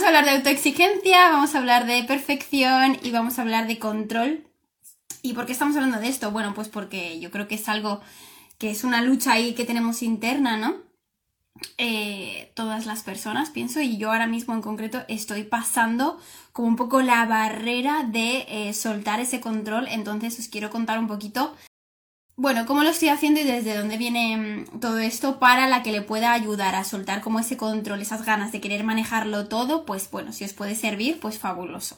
vamos a hablar de autoexigencia, vamos a hablar de perfección y vamos a hablar de control. ¿Y por qué estamos hablando de esto? Bueno, pues porque yo creo que es algo que es una lucha ahí que tenemos interna, ¿no? Eh, todas las personas, pienso, y yo ahora mismo en concreto estoy pasando como un poco la barrera de eh, soltar ese control, entonces os quiero contar un poquito, bueno, cómo lo estoy haciendo y desde dónde viene mm, todo esto para la que le pueda ayudar a soltar como ese control, esas ganas de querer manejarlo todo, pues bueno, si os puede servir, pues fabuloso.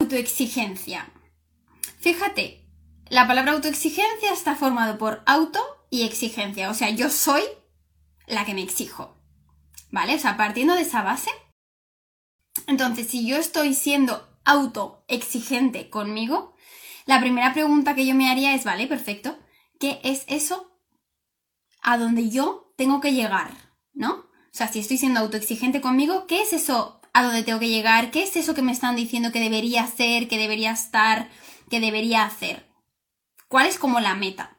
Autoexigencia. Fíjate, la palabra autoexigencia está formado por auto y exigencia, o sea, yo soy la que me exijo. ¿Vale? O sea, partiendo de esa base. Entonces, si yo estoy siendo autoexigente conmigo, la primera pregunta que yo me haría es, vale, perfecto, ¿qué es eso a donde yo tengo que llegar? ¿No? O sea, si estoy siendo autoexigente conmigo, ¿qué es eso a donde tengo que llegar? ¿Qué es eso que me están diciendo que debería ser, que debería estar, que debería hacer? ¿Cuál es como la meta?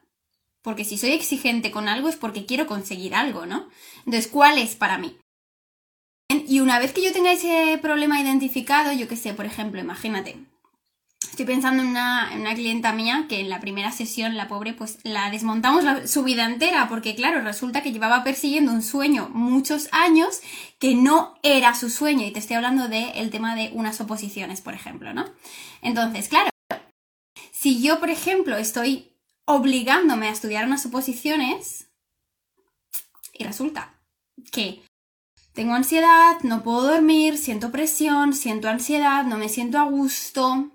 Porque si soy exigente con algo es porque quiero conseguir algo, ¿no? Entonces, ¿cuál es para mí? Y una vez que yo tenga ese problema identificado, yo qué sé, por ejemplo, imagínate, estoy pensando en una, clienta mía que en la primera sesión, la pobre, pues la desmontamos su vida entera, porque claro, resulta que llevaba persiguiendo un sueño muchos años que no era su sueño, y te estoy hablando del tema de unas oposiciones, por ejemplo, ¿no? Entonces, claro, si yo, por ejemplo, estoy obligándome a estudiar unas oposiciones y resulta que tengo ansiedad, no puedo dormir, siento presión, siento ansiedad, no me siento a gusto.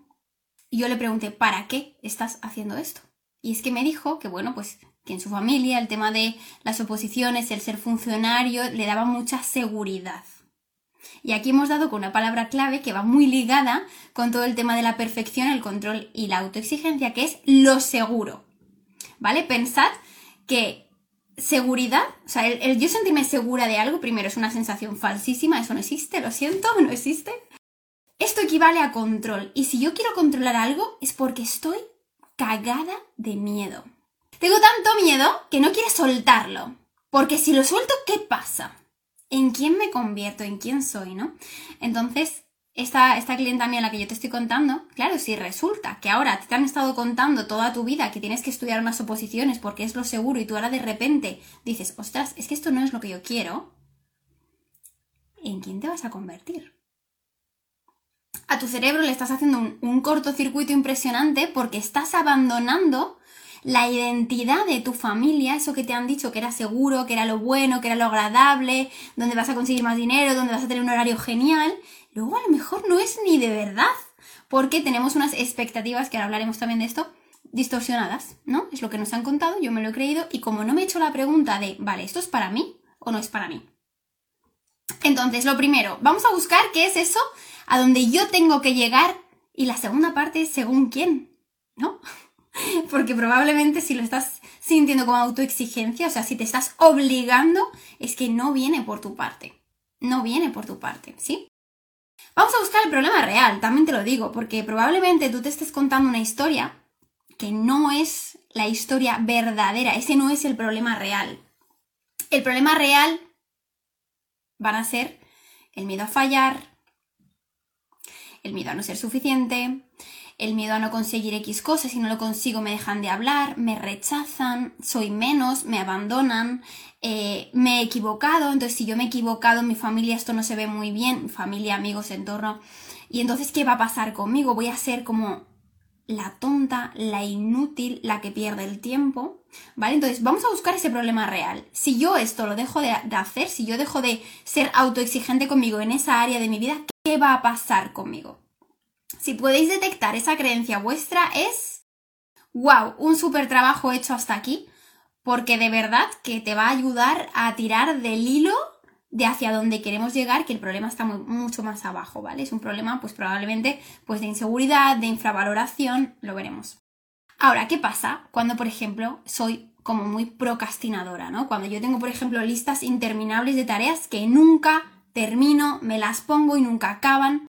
Y yo le pregunté, ¿para qué estás haciendo esto? Y es que me dijo que, bueno, pues que en su familia el tema de las oposiciones, el ser funcionario, le daba mucha seguridad. Y aquí hemos dado con una palabra clave que va muy ligada con todo el tema de la perfección, el control y la autoexigencia, que es lo seguro. ¿vale? Pensad que seguridad, o sea, el, yo sentirme segura de algo, primero es una sensación falsísima, eso no existe, lo siento, no existe. Esto equivale a control, y si yo quiero controlar algo es porque estoy cagada de miedo. Tengo tanto miedo que no quiero soltarlo, porque si lo suelto, ¿qué pasa? ¿En quién me convierto? ¿En quién soy? ¿No? Entonces, esta, esta clienta mía, la que yo te estoy contando, claro, si resulta que ahora te han estado contando toda tu vida que tienes que estudiar unas oposiciones porque es lo seguro y tú ahora de repente dices, ostras, es que esto no es lo que yo quiero, ¿en quién te vas a convertir? A tu cerebro le estás haciendo un, un cortocircuito impresionante porque estás abandonando la identidad de tu familia, eso que te han dicho que era seguro, que era lo bueno, que era lo agradable, donde vas a conseguir más dinero, donde vas a tener un horario genial, luego a lo mejor no es ni de verdad, porque tenemos unas expectativas, que ahora hablaremos también de esto, distorsionadas, ¿no? Es lo que nos han contado, yo me lo he creído, y como no me he hecho la pregunta de, vale, ¿esto es para mí o no es para mí? Entonces, lo primero, vamos a buscar qué es eso a donde yo tengo que llegar, y la segunda parte según quién, ¿no? Porque probablemente si lo estás sintiendo como autoexigencia, o sea, si te estás obligando, es que no viene por tu parte. No viene por tu parte, ¿sí? Vamos a buscar el problema real, también te lo digo, porque probablemente tú te estés contando una historia que no es la historia verdadera, ese no es el problema real. El problema real van a ser el miedo a fallar, el miedo a no ser suficiente, el miedo a no conseguir X cosas, si no lo consigo me dejan de hablar, me rechazan, soy menos, me abandonan, eh, me he equivocado, entonces si yo me he equivocado en mi familia esto no se ve muy bien, familia, amigos, entorno, y entonces ¿qué va a pasar conmigo? Voy a ser como la tonta, la inútil, la que pierde el tiempo, ¿vale? Entonces vamos a buscar ese problema real. Si yo esto lo dejo de, de hacer, si yo dejo de ser autoexigente conmigo en esa área de mi vida, ¿qué va a pasar conmigo? Si podéis detectar esa creencia vuestra es, wow, un súper trabajo hecho hasta aquí, porque de verdad que te va a ayudar a tirar del hilo de hacia dónde queremos llegar, que el problema está mucho más abajo, ¿vale? Es un problema, pues probablemente, pues de inseguridad, de infravaloración, lo veremos. Ahora, ¿qué pasa cuando, por ejemplo, soy como muy procrastinadora, ¿no? Cuando yo tengo, por ejemplo, listas interminables de tareas que nunca termino, me las pongo y nunca acaban.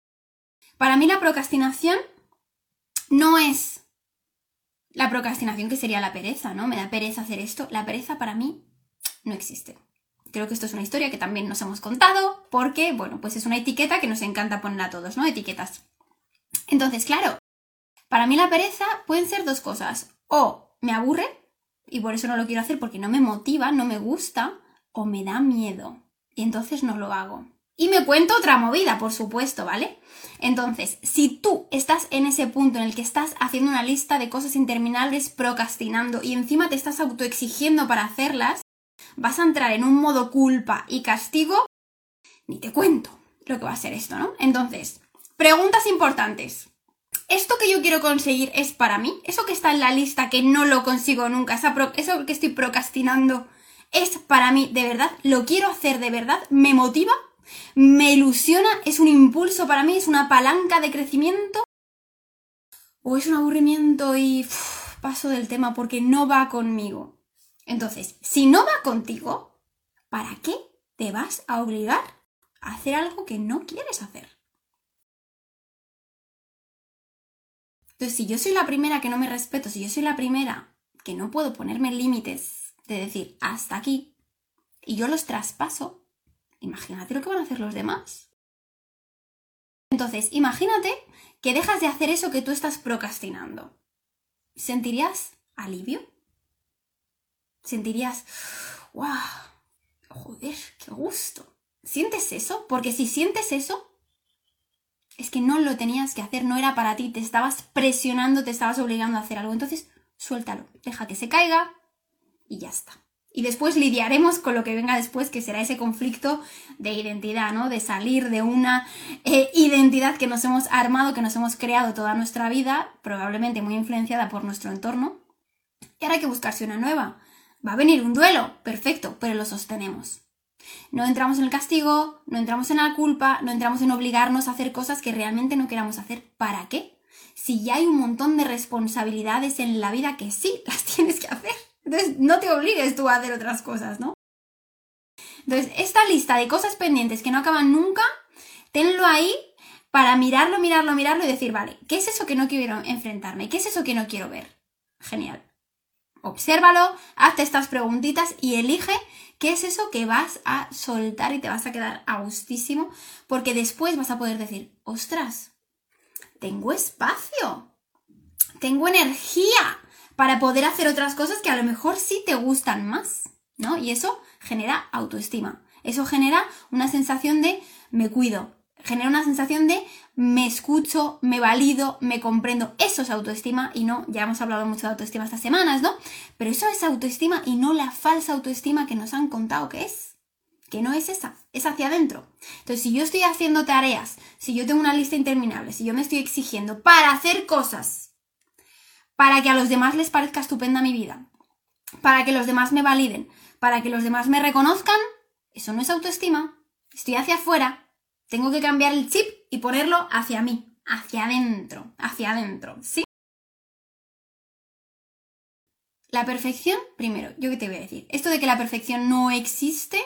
Para mí la procrastinación no es la procrastinación que sería la pereza, ¿no? Me da pereza hacer esto. La pereza para mí no existe. Creo que esto es una historia que también nos hemos contado porque, bueno, pues es una etiqueta que nos encanta poner a todos, ¿no? Etiquetas. Entonces, claro, para mí la pereza pueden ser dos cosas. O me aburre y por eso no lo quiero hacer porque no me motiva, no me gusta, o me da miedo y entonces no lo hago. Y me cuento otra movida, por supuesto, ¿vale? Entonces, si tú estás en ese punto en el que estás haciendo una lista de cosas interminables, procrastinando y encima te estás autoexigiendo para hacerlas, vas a entrar en un modo culpa y castigo, ni te cuento lo que va a ser esto, ¿no? Entonces, preguntas importantes. ¿Esto que yo quiero conseguir es para mí? ¿Eso que está en la lista que no lo consigo nunca? ¿Eso que estoy procrastinando es para mí de verdad? ¿Lo quiero hacer de verdad? ¿Me motiva? ¿Me ilusiona? ¿Es un impulso para mí? ¿Es una palanca de crecimiento? ¿O es un aburrimiento y paso del tema porque no va conmigo? Entonces, si no va contigo, ¿para qué te vas a obligar a hacer algo que no quieres hacer? Entonces, si yo soy la primera que no me respeto, si yo soy la primera que no puedo ponerme límites de decir hasta aquí, y yo los traspaso, imagínate lo que van a hacer los demás. Entonces, imagínate que dejas de hacer eso que tú estás procrastinando. ¿Sentirías alivio? sentirías, ¡wow! Joder, qué gusto. ¿Sientes eso? Porque si sientes eso, es que no lo tenías que hacer, no era para ti, te estabas presionando, te estabas obligando a hacer algo. Entonces, suéltalo, deja que se caiga y ya está. Y después lidiaremos con lo que venga después, que será ese conflicto de identidad, ¿no? De salir de una eh, identidad que nos hemos armado, que nos hemos creado toda nuestra vida, probablemente muy influenciada por nuestro entorno. Y ahora hay que buscarse una nueva. Va a venir un duelo, perfecto, pero lo sostenemos. No entramos en el castigo, no entramos en la culpa, no entramos en obligarnos a hacer cosas que realmente no queramos hacer. ¿Para qué? Si ya hay un montón de responsabilidades en la vida que sí las tienes que hacer. Entonces, no te obligues tú a hacer otras cosas, ¿no? Entonces, esta lista de cosas pendientes que no acaban nunca, tenlo ahí para mirarlo, mirarlo, mirarlo y decir, vale, ¿qué es eso que no quiero enfrentarme? ¿Qué es eso que no quiero ver? Genial. Obsérvalo, hazte estas preguntitas y elige qué es eso que vas a soltar y te vas a quedar a gustísimo, porque después vas a poder decir, ostras, tengo espacio, tengo energía para poder hacer otras cosas que a lo mejor sí te gustan más, ¿no? Y eso genera autoestima, eso genera una sensación de me cuido, genera una sensación de me escucho, me valido, me comprendo. Eso es autoestima y no, ya hemos hablado mucho de autoestima estas semanas, ¿no? Pero eso es autoestima y no la falsa autoestima que nos han contado que es. Que no es esa, es hacia adentro. Entonces, si yo estoy haciendo tareas, si yo tengo una lista interminable, si yo me estoy exigiendo para hacer cosas, para que a los demás les parezca estupenda mi vida, para que los demás me validen, para que los demás me reconozcan, eso no es autoestima. Estoy hacia afuera, tengo que cambiar el chip y ponerlo hacia mí, hacia adentro, hacia adentro, ¿sí? La perfección, primero, yo qué te voy a decir. Esto de que la perfección no existe,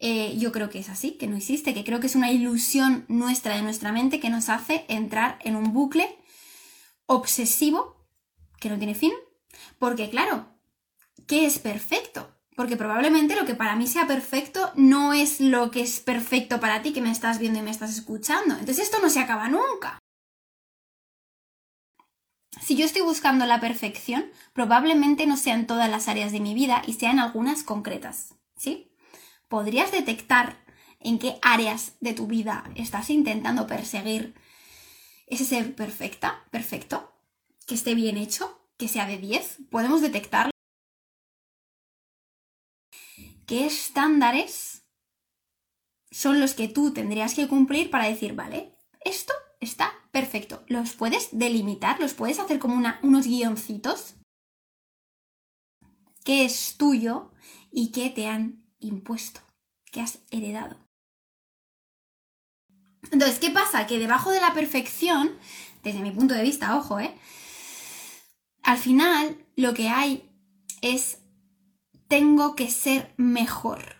eh, yo creo que es así, que no existe, que creo que es una ilusión nuestra de nuestra mente que nos hace entrar en un bucle obsesivo que no tiene fin. Porque claro, ¿qué es perfecto? Porque probablemente lo que para mí sea perfecto no es lo que es perfecto para ti que me estás viendo y me estás escuchando. Entonces esto no se acaba nunca. Si yo estoy buscando la perfección, probablemente no sea en todas las áreas de mi vida y sean algunas concretas. ¿Sí? ¿Podrías detectar en qué áreas de tu vida estás intentando perseguir ese ser perfecta, perfecto, que esté bien hecho, que sea de 10? ¿Podemos detectarlo? qué estándares son los que tú tendrías que cumplir para decir, vale, esto está perfecto. ¿Los puedes delimitar? ¿Los puedes hacer como unos guioncitos? ¿Qué es tuyo y qué te han impuesto? ¿Qué has heredado? Entonces, ¿qué pasa? Que debajo de la perfección, desde mi punto de vista, ojo, ¿eh? Al final lo que hay es tengo que ser mejor.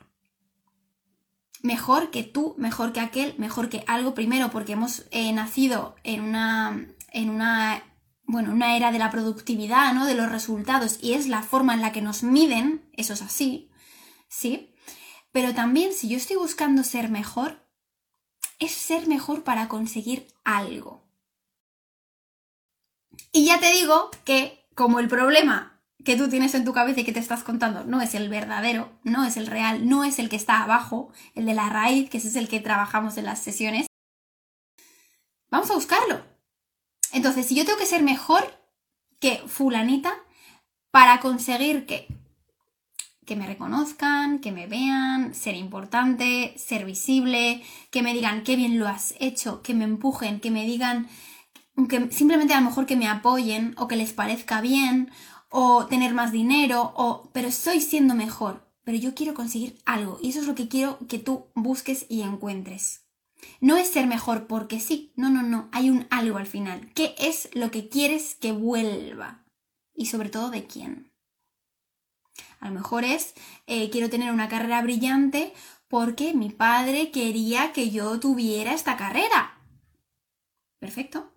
Mejor que tú, mejor que aquel, mejor que algo. Primero, porque hemos eh, nacido en una, en una, bueno, una era de la productividad, ¿no? De los resultados y es la forma en la que nos miden, eso es así, ¿sí? Pero también si yo estoy buscando ser mejor, es ser mejor para conseguir algo. Y ya te digo que como el problema que tú tienes en tu cabeza y que te estás contando no es el verdadero, no es el real, no es el que está abajo, el de la raíz, que ese es el que trabajamos en las sesiones, vamos a buscarlo. Entonces, si yo tengo que ser mejor que fulanita para conseguir que que me reconozcan, que me vean, ser importante, ser visible, que me digan qué bien lo has hecho, que me empujen, que me digan, que simplemente a lo mejor que me apoyen o que les parezca bien o tener más dinero o pero estoy siendo mejor, pero yo quiero conseguir algo y eso es lo que quiero que tú busques y encuentres. No es ser mejor porque sí, no, no, no, hay un algo al final. ¿Qué es lo que quieres que vuelva? Y sobre todo de quién. A lo mejor es, eh, quiero tener una carrera brillante porque mi padre quería que yo tuviera esta carrera. Perfecto.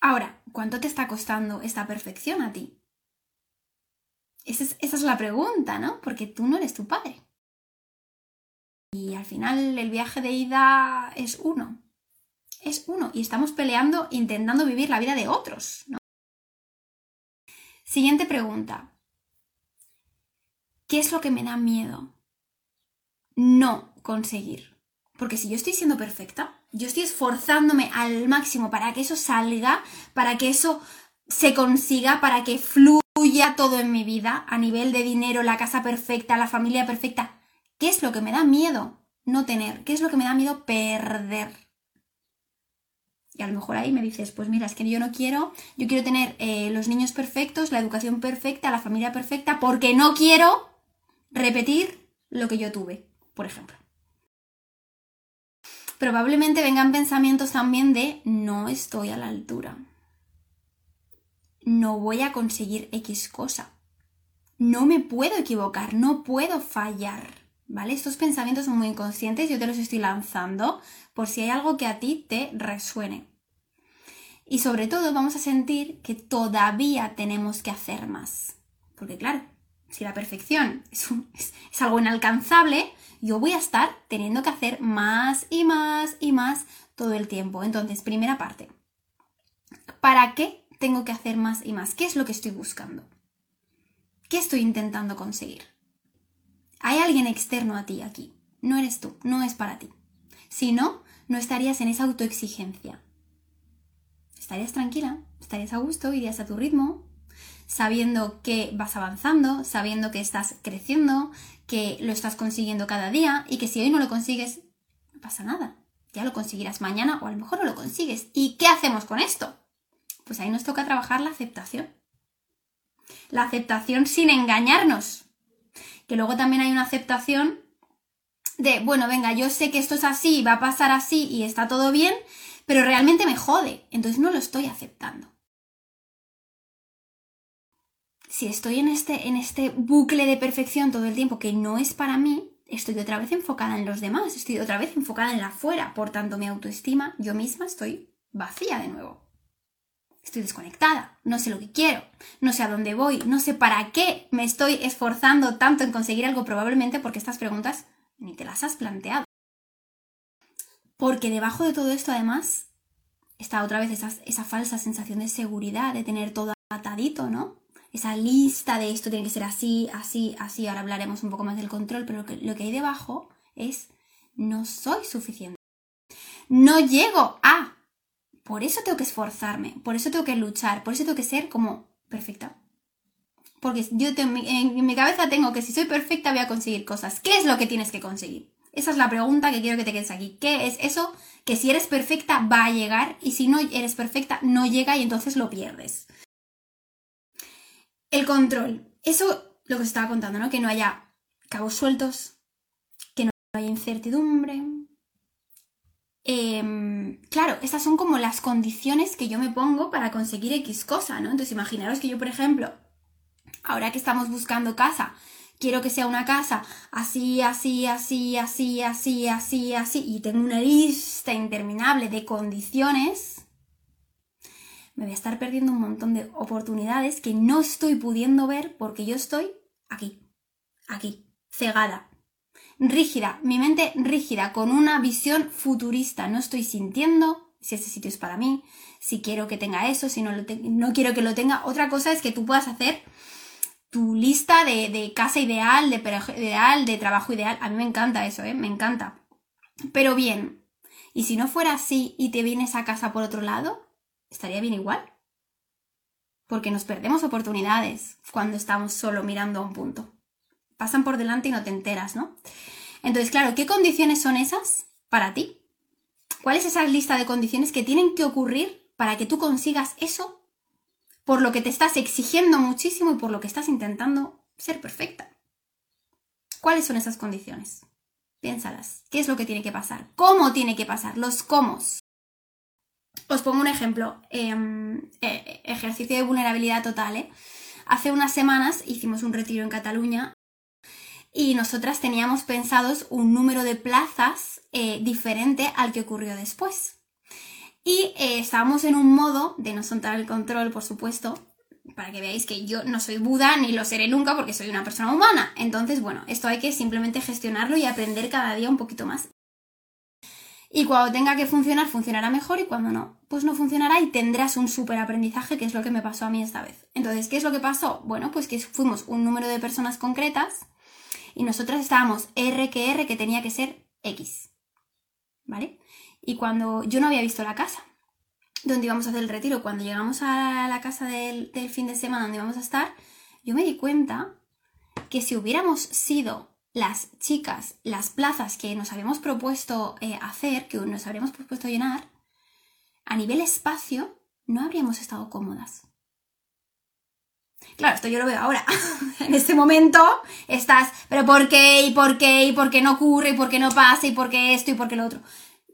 Ahora, ¿cuánto te está costando esta perfección a ti? Esa es, la pregunta, ¿no? Porque tú no eres tu padre. Y al final el viaje de ida es uno. Es uno. Y estamos peleando intentando vivir la vida de otros, ¿no? Siguiente pregunta. ¿Qué es lo que me da miedo? No conseguir. Porque si yo estoy siendo perfecta, yo estoy esforzándome al máximo para que eso salga, para que eso se consiga, para que fluya todo en mi vida, a nivel de dinero, la casa perfecta, la familia perfecta. ¿Qué es lo que me da miedo no tener? ¿Qué es lo que me da miedo perder? Y a lo mejor ahí me dices, pues mira, es que yo no quiero, yo quiero tener eh, los niños perfectos, la educación perfecta, la familia perfecta, porque no quiero repetir lo que yo tuve, por ejemplo. Probablemente vengan pensamientos también de no estoy a la altura. No voy a conseguir X cosa. No me puedo equivocar, no puedo fallar. ¿Vale? Estos pensamientos son muy inconscientes, yo te los estoy lanzando por si hay algo que a ti te resuene. Y sobre todo vamos a sentir que todavía tenemos que hacer más. Porque claro, si la perfección es, algo inalcanzable, yo voy a estar teniendo que hacer más y más y más todo el tiempo. Entonces, primera parte. ¿Para qué tengo que hacer más y más? ¿Qué es lo que estoy buscando? ¿Qué estoy intentando conseguir? Hay alguien externo a ti aquí. No eres tú, no es para ti. Si no, no estarías en esa autoexigencia. Estarías tranquila, estarías a gusto, irías a tu ritmo, sabiendo que vas avanzando, sabiendo que estás creciendo, que lo estás consiguiendo cada día y que si hoy no lo consigues, no pasa nada. Ya lo conseguirás mañana o a lo mejor no lo consigues. ¿Y qué hacemos con esto? Pues ahí nos toca trabajar la aceptación. La aceptación sin engañarnos. Que luego también hay una aceptación de, bueno, venga, yo sé que esto es así, va a pasar así y está todo bien, pero realmente me jode. Entonces no lo estoy aceptando si estoy en este, en este bucle de perfección todo el tiempo que no es para mí, estoy otra vez enfocada en los demás, estoy otra vez enfocada en la afuera. Por tanto, mi autoestima, yo misma estoy vacía de nuevo. Estoy desconectada, no sé lo que quiero, no sé a dónde voy, no sé para qué me estoy esforzando tanto en conseguir algo, probablemente porque estas preguntas ni te las has planteado. Porque debajo de todo esto, además, está otra vez esa, esa falsa sensación de seguridad, de tener todo atadito, ¿no? Esa lista de esto tiene que ser así, así, así. Ahora hablaremos un poco más del control, pero lo que, lo que hay debajo es no soy suficiente. No llego a. Por eso tengo que esforzarme, por eso tengo que luchar, por eso tengo que ser como perfecta. Porque yo en, mi, en mi cabeza tengo que si soy perfecta voy a conseguir cosas. ¿Qué es lo que tienes que conseguir? Esa es la pregunta que quiero que te quedes aquí. ¿Qué es eso que si eres perfecta va a llegar y si no eres perfecta no llega y entonces lo pierdes? El control. Eso lo que os estaba contando, ¿no? Que no haya cabos sueltos, que no haya incertidumbre. Em, claro, estas son como las condiciones que yo me pongo para conseguir X cosa, ¿no? Entonces imaginaros que yo, por ejemplo, ahora que estamos buscando casa, quiero que sea una casa así, así, así, así, así, así, así, y tengo una lista interminable de condiciones, me voy a estar perdiendo un montón de oportunidades que no estoy pudiendo ver porque yo estoy aquí, aquí, cegada. rígida, mi mente rígida, con una visión futurista. No estoy sintiendo si ese sitio es para mí, si quiero que tenga eso, si no, no quiero que lo tenga. Otra cosa es que tú puedas hacer tu lista de, casa ideal, de ideal, de trabajo ideal. A mí me encanta eso, ¿eh? Me encanta. Pero bien, ¿y si no fuera así y te vienes a casa por otro lado? ¿Estaría bien igual? Porque nos perdemos oportunidades cuando estamos solo mirando a un punto. Pasan por delante y no te enteras, ¿no? Entonces, claro, ¿qué condiciones son esas para ti? ¿Cuál es esa lista de condiciones que tienen que ocurrir para que tú consigas eso por lo que te estás exigiendo muchísimo y por lo que estás intentando ser perfecta. ¿Cuáles son esas condiciones? Piénsalas. ¿Qué es lo que tiene que pasar? ¿Cómo tiene que pasar? Los cómo. Os pongo un ejemplo. Em, eh, ejercicio de vulnerabilidad total. ¿eh? Hace unas semanas hicimos un retiro en Cataluña y nosotras teníamos pensados un número de plazas eh, diferente al que ocurrió después. Y eh, estábamos en un modo de no soltar el control, por supuesto, para que veáis que yo no soy Buda ni lo seré nunca porque soy una persona humana. Entonces, bueno, esto hay que simplemente gestionarlo y aprender cada día un poquito más. Y cuando tenga que funcionar, funcionará mejor y cuando no, pues no funcionará y tendrás un súper aprendizaje, que es lo que me pasó a mí esta vez. Entonces, ¿qué es lo que pasó? Bueno, pues que fuimos un número de personas concretas y nosotras estábamos R que R que tenía que ser X. ¿Vale? Y cuando yo no había visto la casa donde íbamos a hacer el retiro, cuando llegamos a la casa del, fin de semana donde íbamos a estar, yo me di cuenta que si hubiéramos sido las chicas, las plazas que nos habíamos propuesto eh, hacer, que nos habríamos propuesto llenar, a nivel espacio, no habríamos estado cómodas. Claro, esto yo lo veo ahora. en este momento estás, pero ¿por qué? ¿Y por qué? ¿Y por qué no ocurre? ¿Y por qué no pasa? ¿Y por qué esto? ¿Y por qué lo otro?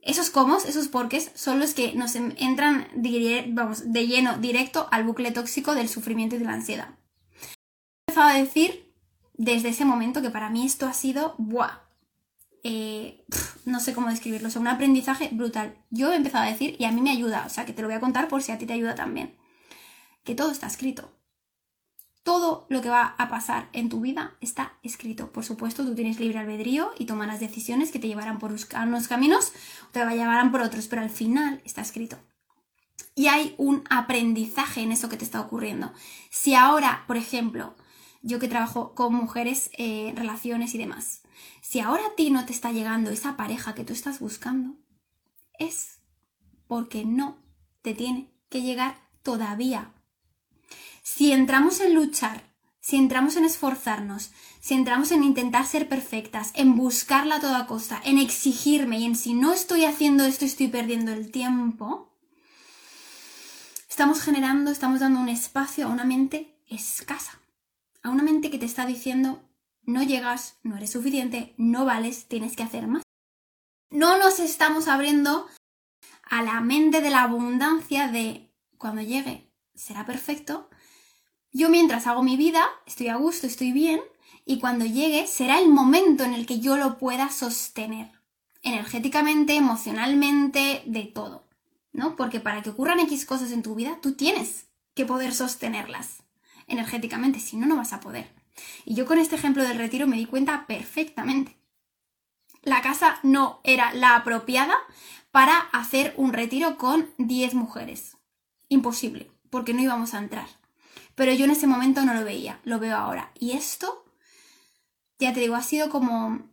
Esos comos, esos porques, son los que nos entran vamos, de lleno, directo al bucle tóxico del sufrimiento y de la ansiedad. He empezado a decir desde ese momento que para mí esto ha sido. Eh, no sé cómo describirlo, o sea, un aprendizaje brutal. Yo he empezado a decir, y a mí me ayuda, o sea, que te lo voy a contar por si a ti te ayuda también, que todo está escrito todo lo que va a pasar en tu vida está escrito. Por supuesto, tú tienes libre albedrío y tomarás decisiones que te llevarán por unos caminos o te llevarán por otros, pero al final está escrito. Y hay un aprendizaje en eso que te está ocurriendo. Si ahora, por ejemplo, yo que trabajo con mujeres, eh, relaciones y demás, si ahora a ti no te está llegando esa pareja que tú estás buscando, es porque no te tiene que llegar todavía. Si entramos en luchar, si entramos en esforzarnos, si entramos en intentar ser perfectas, en buscarla a toda costa, en exigirme y en si no estoy haciendo esto estoy perdiendo el tiempo, estamos generando, estamos dando un espacio a una mente escasa, a una mente que te está diciendo no llegas, no eres suficiente, no vales, tienes que hacer más. No nos estamos abriendo a la mente de la abundancia de cuando llegue será perfecto, yo mientras hago mi vida, estoy a gusto, estoy bien, y cuando llegue será el momento en el que yo lo pueda sostener, energéticamente, emocionalmente, de todo, ¿no? Porque para que ocurran X cosas en tu vida, tú tienes que poder sostenerlas energéticamente, si no, no vas a poder. Y yo con este ejemplo del retiro me di cuenta perfectamente. La casa no era la apropiada para hacer un retiro con 10 mujeres. Imposible, porque no íbamos a entrar. Pero yo en ese momento no lo veía, lo veo ahora. Y esto, ya te digo, ha sido como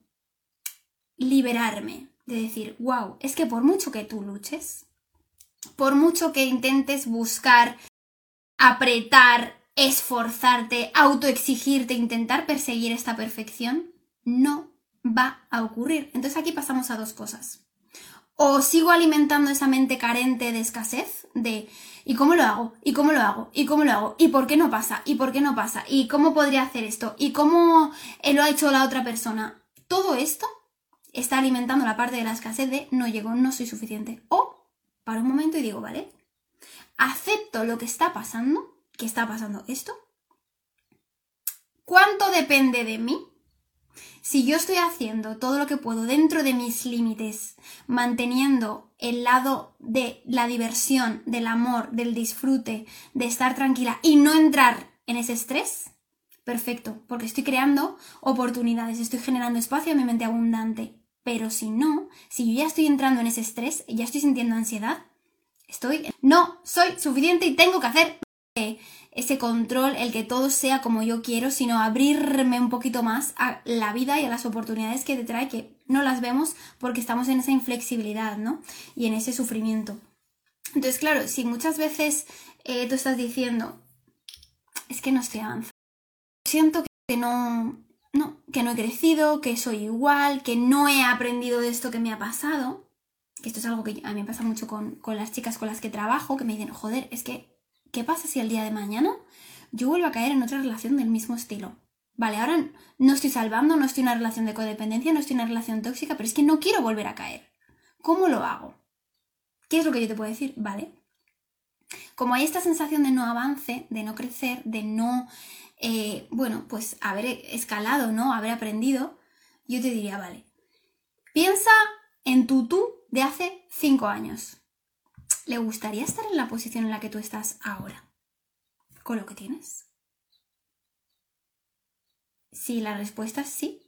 liberarme de decir, wow, es que por mucho que tú luches, por mucho que intentes buscar, apretar, esforzarte, autoexigirte, intentar perseguir esta perfección, no va a ocurrir. Entonces aquí pasamos a dos cosas. O sigo alimentando esa mente carente de escasez, de ¿Y cómo lo hago? ¿Y cómo lo hago? ¿Y cómo lo hago? ¿Y por qué no pasa? ¿Y por qué no pasa? ¿Y cómo podría hacer esto? ¿Y cómo eh, lo ha hecho la otra persona? Todo esto está alimentando la parte de la escasez de no llego, no soy suficiente. O para un momento y digo, vale, acepto lo que está pasando, que está pasando esto. ¿Cuánto depende de mí? Si yo estoy haciendo todo lo que puedo dentro de mis límites, manteniendo el lado de la diversión, del amor, del disfrute, de estar tranquila y no entrar en ese estrés, perfecto, porque estoy creando oportunidades, estoy generando espacio a mi mente abundante. Pero si no, si yo ya estoy entrando en ese estrés, ya estoy sintiendo ansiedad, estoy... No, soy suficiente y tengo que hacer ese control, el que todo sea como yo quiero, sino abrirme un poquito más a la vida y a las oportunidades que te trae, que no las vemos porque estamos en esa inflexibilidad, ¿no? Y en ese sufrimiento. Entonces, claro, si muchas veces eh, tú estás diciendo, es que no estoy avanzando, siento que no, no, que no he crecido, que soy igual, que no he aprendido de esto que me ha pasado, que esto es algo que a mí me pasa mucho con, con las chicas con las que trabajo, que me dicen, joder, es que, ¿qué pasa si el día de mañana yo vuelvo a caer en otra relación del mismo estilo? Vale, ahora no estoy salvando, no estoy en una relación de codependencia, no estoy en una relación tóxica, pero es que no quiero volver a caer. ¿Cómo lo hago? ¿Qué es lo que yo te puedo decir? Vale. Como hay esta sensación de no avance, de no crecer, de no, eh, bueno, pues haber escalado, ¿no? Haber aprendido, yo te diría, vale, piensa en tu tú de hace cinco años. ¿Le gustaría estar en la posición en la que tú estás ahora? ¿Con lo que tienes? Si la respuesta es sí,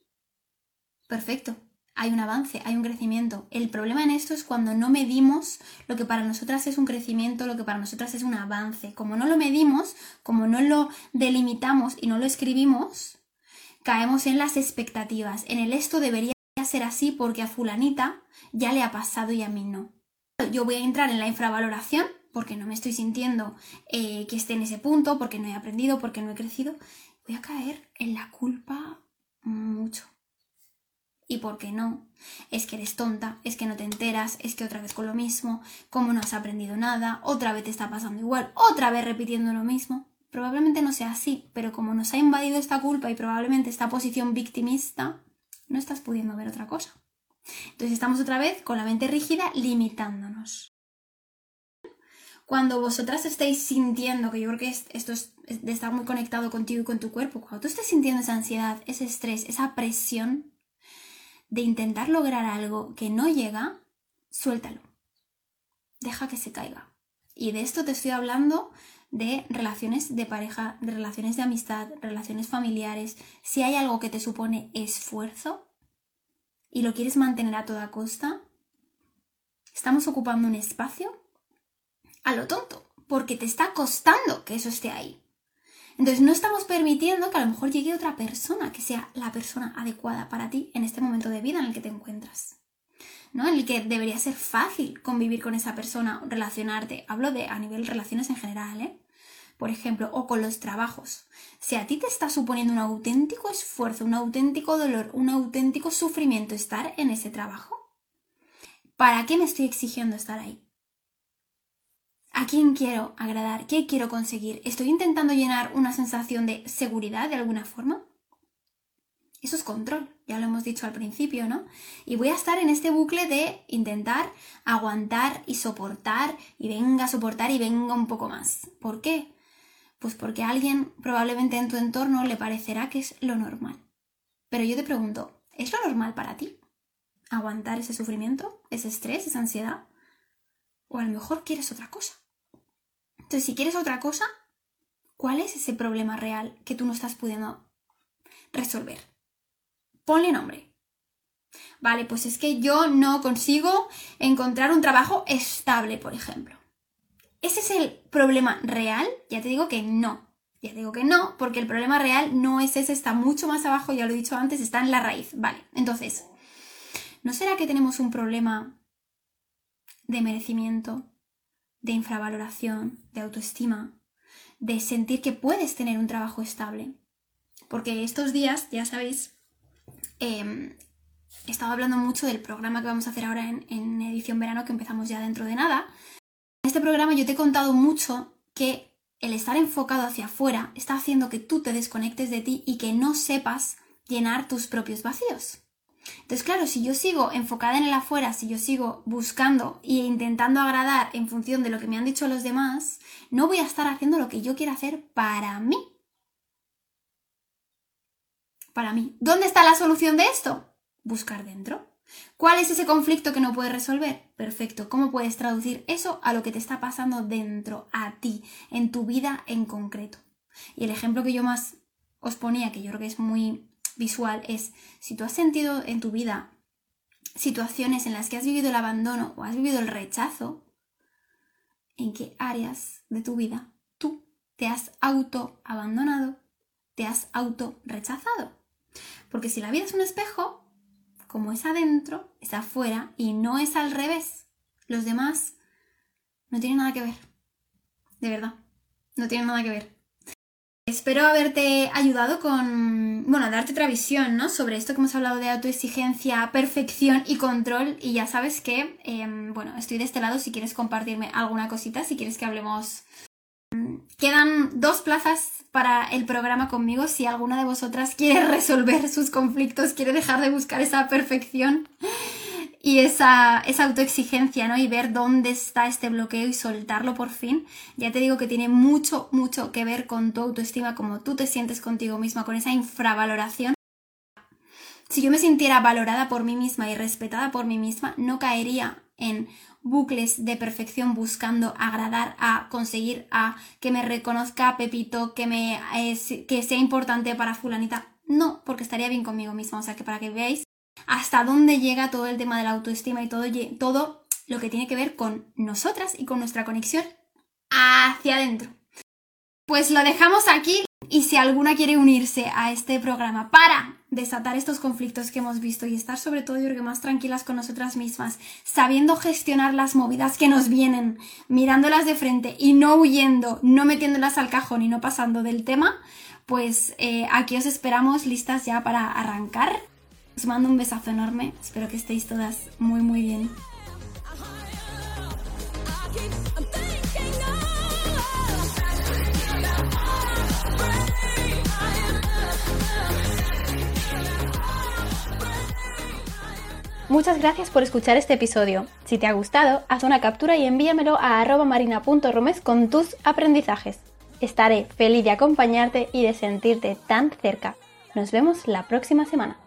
perfecto hay un avance, hay un crecimiento. El problema en esto es cuando no medimos lo que para nosotras es un crecimiento, lo que para nosotras es un avance. Como no lo medimos, como no lo delimitamos y no lo escribimos, caemos en las expectativas, en el esto debería ser así porque a fulanita ya le ha pasado y a mí no. Yo voy a entrar en la infravaloración porque no me estoy sintiendo eh, que esté en ese punto, porque no he aprendido, porque no he crecido. Voy a caer en la culpa mucho ¿Y por qué no? Es que eres tonta, es que no te enteras, es que otra vez con lo mismo, como no has aprendido nada, otra vez te está pasando igual, otra vez repitiendo lo mismo. Probablemente no sea así, pero como nos ha invadido esta culpa y probablemente esta posición victimista, no estás pudiendo ver otra cosa. Entonces estamos otra vez con la mente rígida limitándonos. Cuando vosotras estéis sintiendo, que yo creo que esto es de estar muy conectado contigo y con tu cuerpo, cuando tú estés sintiendo esa ansiedad, ese estrés, esa presión, de intentar lograr algo que no llega, suéltalo. Deja que se caiga. Y de esto te estoy hablando de relaciones de pareja, de relaciones de amistad, relaciones familiares. Si hay algo que te supone esfuerzo y lo quieres mantener a toda costa, estamos ocupando un espacio a lo tonto, porque te está costando que eso esté ahí. Entonces no estamos permitiendo que a lo mejor llegue otra persona que sea la persona adecuada para ti en este momento de vida en el que te encuentras. ¿no? En el que debería ser fácil convivir con esa persona, relacionarte. Hablo de a nivel relaciones en general, ¿eh? Por ejemplo, o con los trabajos. Si a ti te está suponiendo un auténtico esfuerzo, un auténtico dolor, un auténtico sufrimiento estar en ese trabajo, ¿para qué me estoy exigiendo estar ahí? ¿A quién quiero agradar? ¿Qué quiero conseguir? ¿Estoy intentando llenar una sensación de seguridad de alguna forma? Eso es control, ya lo hemos dicho al principio, ¿no? Y voy a estar en este bucle de intentar aguantar y soportar y venga a soportar y venga un poco más. ¿Por qué? Pues porque a alguien probablemente en tu entorno le parecerá que es lo normal. Pero yo te pregunto, ¿es lo normal para ti? ¿Aguantar ese sufrimiento, ese estrés, esa ansiedad? ¿O a lo mejor quieres otra cosa? Entonces, si quieres otra cosa, ¿cuál es ese problema real que tú no estás pudiendo resolver? Ponle nombre. Vale, pues es que yo no consigo encontrar un trabajo estable, por ejemplo. ¿Ese es el problema real? Ya te digo que no. Ya te digo que no, porque el problema real no es ese, está mucho más abajo, ya lo he dicho antes, está en la raíz. Vale, entonces, ¿no será que tenemos un problema de merecimiento, de infravaloración, de autoestima, de sentir que puedes tener un trabajo estable. Porque estos días, ya sabéis, em, he estado hablando mucho del programa que vamos a hacer ahora en, en edición verano, que empezamos ya dentro de nada. Este programa yo te he contado mucho que el estar enfocado hacia afuera está haciendo que tú te desconectes de ti y que no sepas llenar tus propios vacíos. Entonces, claro, si yo sigo enfocada en el afuera, si yo sigo buscando e intentando agradar en función de lo que me han dicho los demás, no voy a estar haciendo lo que yo quiero hacer para mí. Para mí. ¿Dónde está la solución de esto? Buscar dentro. ¿Cuál es ese conflicto que no puedes resolver? Perfecto. ¿Cómo puedes traducir eso a lo que te está pasando dentro, a ti, en tu vida en concreto? Y el ejemplo que yo más os ponía, que yo creo que es muy visual, es si tú has sentido en tu vida situaciones en las que has vivido el abandono o has vivido el rechazo, ¿en qué áreas de tu vida tú te has auto abandonado, te has auto rechazado? Porque si la vida es un espejo, como es adentro, es afuera y no es al revés. Los demás no tienen nada que ver. De verdad, no tienen nada que ver. Espero haberte ayudado con, bueno, darte otra visión, ¿no? Sobre esto que hemos hablado de autoexigencia, perfección y control. Y ya sabes que, em, bueno, estoy de este lado si quieres compartirme alguna cosita, si quieres que hablemos. Quedan dos plazas para el programa conmigo si alguna de vosotras quiere resolver sus conflictos, quiere dejar de buscar esa perfección y esa, esa autoexigencia, ¿no? Y ver dónde está este bloqueo y soltarlo por fin. Ya te digo que tiene mucho, mucho que ver con tu autoestima, como tú te sientes contigo misma, con esa infravaloración. Si yo me sintiera valorada por mí misma y respetada por mí misma, no caería en bucles de perfección buscando agradar a conseguir a que me reconozca Pepito, que me que sea importante para fulanita. No, porque estaría bien conmigo misma. O sea que para que veáis hasta dónde llega todo el tema de la autoestima y todo, todo lo que tiene que ver con nosotras y con nuestra conexión hacia adentro. Pues lo dejamos aquí y si alguna quiere unirse a este programa para desatar estos conflictos que hemos visto y estar sobre todo yo creo más tranquilas con nosotras mismas, sabiendo gestionar las movidas que nos vienen, mirándolas de frente y no huyendo, no metiéndolas al cajón y no pasando del tema, pues eh, aquí os esperamos listas ya para arrancar os mando un besazo enorme. Espero que estéis todas muy, muy bien. Muchas gracias por escuchar este episodio. Si te ha gustado, haz una captura y envíamelo a marina.romes con tus aprendizajes. Estaré feliz de acompañarte y de sentirte tan cerca. Nos vemos la próxima semana.